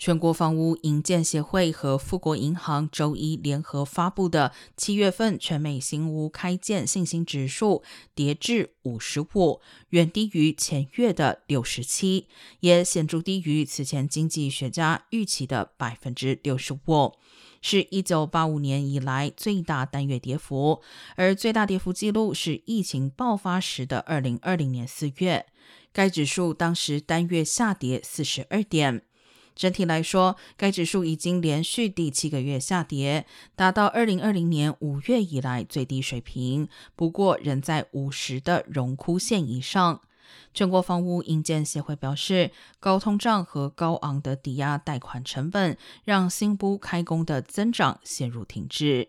全国房屋营建协会和富国银行周一联合发布的七月份全美新屋开建信心指数跌至五十五，远低于前月的六十七，也显著低于此前经济学家预期的百分之六十五，是一九八五年以来最大单月跌幅，而最大跌幅记录是疫情爆发时的二零二零年四月，该指数当时单月下跌四十二点。整体来说，该指数已经连续第七个月下跌，达到二零二零年五月以来最低水平。不过，仍在五十的荣枯线以上。全国房屋营建协会表示，高通胀和高昂的抵押贷款成本让新屋开工的增长陷入停滞。